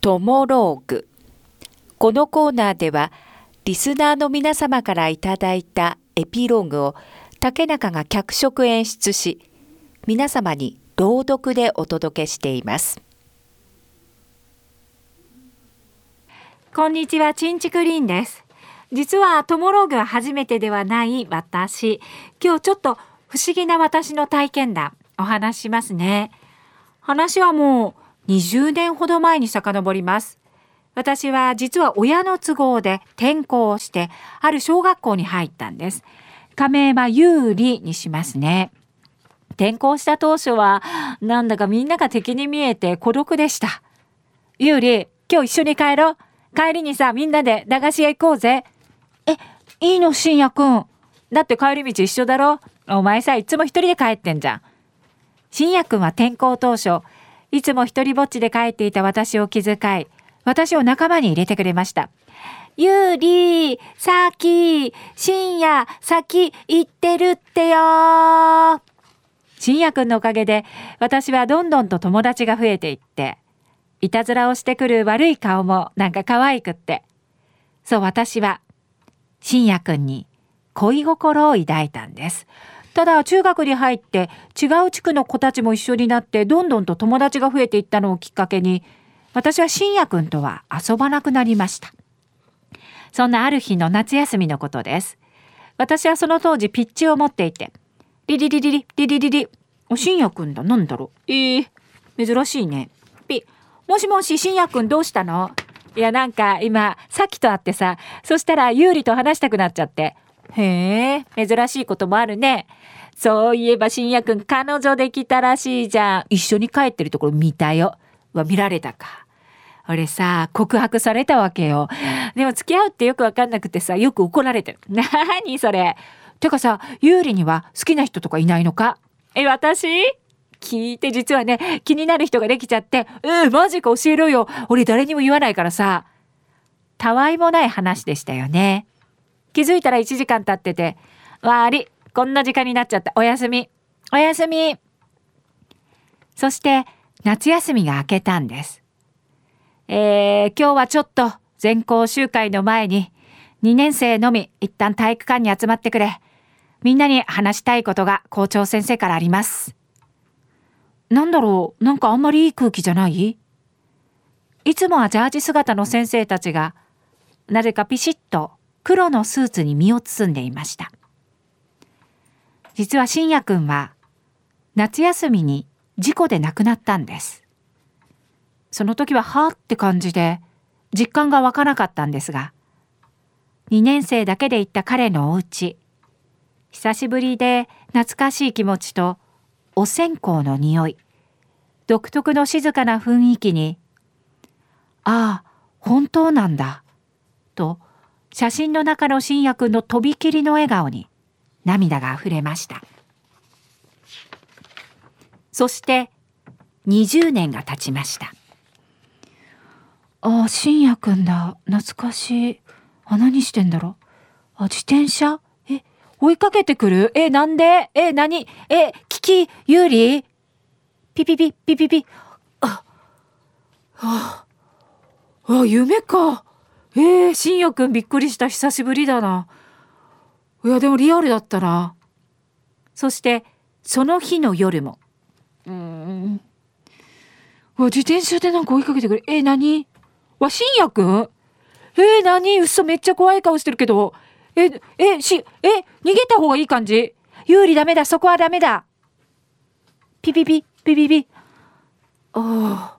トモローグ。このコーナーではリスナーの皆様からいただいたエピローグを竹中が脚色演出し皆様に朗読でお届けしています。こんにちはちんちくりんです。実はトモローグは初めてではない私。今日ちょっと不思議な私の体験談お話しますね。話はもう20年ほど前に遡ります。私は実は親の都合で転校をしてある小学校に入ったんです。仮名は有利にしますね。転校した当初はなんだかみんなが敵に見えて孤独でした。有利今日一緒に帰ろう。帰りにさみんなで駄菓子屋行こうぜ。えいいの信也くん。だって帰り道一緒だろ。お前さいつも一人で帰ってんじゃん。信也くんは転校当初いつも一人ぼっちで帰っていた私を気遣い私を仲間に入れてくれました。ゆうりさき深夜先行ってるってよ。深夜くんのおかげで私はどんどんと友達が増えていっていたずらをしてくる悪い顔もなんか可愛くって。そう私は深夜くんに恋心を抱いたんです。ただ中学に入って違う地区の子たちも一緒になってどんどんと友達が増えていったのをきっかけに私は深夜くんとは遊ばなくなりました。そんなある日の夏休みのことです。私はその当時ピッチを持っていてリリリリリリリリリお深夜くんだなんだろう。えー、珍しいね。ピもしもし深夜くんどうしたの？いやなんか今さっきと会ってさそしたら有利と話したくなっちゃって。へえ珍しいこともあるね。そういえば深夜くん彼女できたらしいじゃん。一緒に帰ってるところ見たよ。は見られたか。俺さ告白されたわけよ。でも付き合うってよくわかんなくてさよく怒られてる。何それ。てかさ有利には好きな人とかいないのか？え私？聞いて実はね気になる人ができちゃって。えー、マジか教えろよ。俺誰にも言わないからさ。たわいもない話でしたよね。気づいたら1時間経ってて悪いこんな時間になっちゃった。おやすみ。おやすみ。そして夏休みが明けたんです。えー、今日はちょっと全校集会の前に2年生のみ一旦体育館に集まってくれ。みんなに話したいことが校長先生からあります。なんだろうなんかあんまりいい空気じゃない？いつもはジャージ姿の先生たちがなぜかピシッと黒のスーツに身を包んでいました。実は信也くんは夏休みに事故で亡くなったんです。その時ははーって感じで実感が湧かなかったんですが2年生だけで行った彼のお家久しぶりで懐かしい気持ちとお線香の匂い独特の静かな雰囲気にああ本当なんだと写真の中の信也くんのとびきりの笑顔に涙があふれました。そして20年が経ちました。ああ信也くんだ。懐かしい。あ何してんだろう。あ自転車？え追いかけてくる？えなんで？え何？え聞き有利？ピピピピピピ。あああ夢か。えー、信也くんびっくりした。久しぶりだな。いやでもリアルだったな。そしてその日の夜も。うん。わ自転車でなんか追いかけてくる。えー、何？わ信也くん？えー、何？嘘めっちゃ怖い顔してるけど。ええしえ逃げた方がいい感じ？有利ダメだ。そこはダメだ。ピピピピピピ。ああ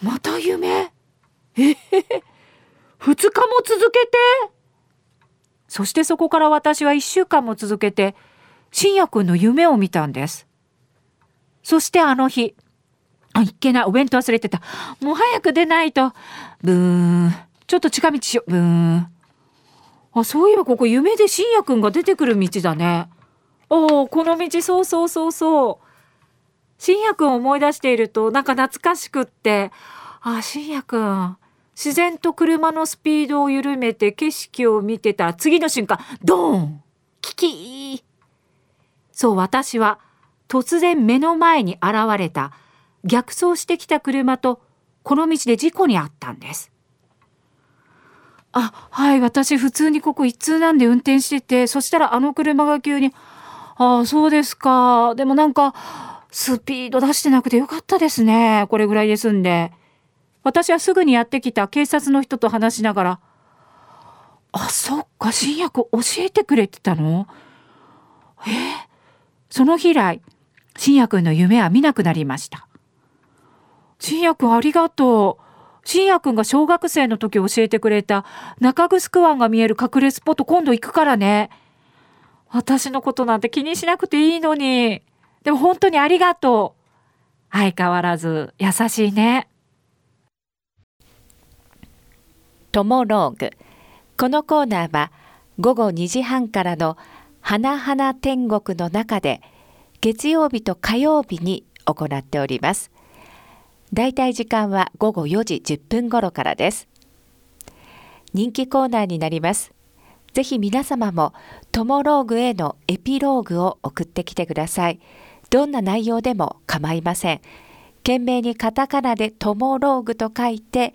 また夢？えへへ2日も続けて。そしてそこから私は1週間も続けて信也くんの夢を見たんです。そしてあの日あいけないお弁当忘れてた。もう早く出ないと。ブーン。ちょっと近道しよう。ブーン。あそういえばここ夢で信也くんが出てくる道だね。おおこの道そうそうそうそう。信也くんを思い出しているとなんか懐かしくって。あ信也くん自然と車のスピードを緩めて景色を見てた。次の瞬間ドーン！キキー！そう私は突然目の前に現れた。逆走してきた車とこの道で事故に遭ったんです。あはい私普通にここ一通なんで運転しててそしたらあの車が急にああそうですか。でもなんかスピード出してなくてよかったですね。これぐらいですんで。私はすぐにやってきた警察の人と話しながらあそっか新薬教えてくれてたのえ？ー、その日以来新薬の夢は見なくなりました新薬ありがとう信也くんが小学生の時教えてくれた中城湾が見える隠れスポット今度行くからね。私のことなんて気にしなくていいのに。でも本当にありがとう。相変わらず優しいね。トモローグ。このコーナーは午後2時半からの花々天国の中で月曜日と火曜日に行っております。だいたい時間は午後4時10分頃からです。人気コーナーになります。ぜひ皆様もトモローグへのエピローグを送ってきてください。どんな内容でも構いません。懸命にカタカナでトモローグと書いて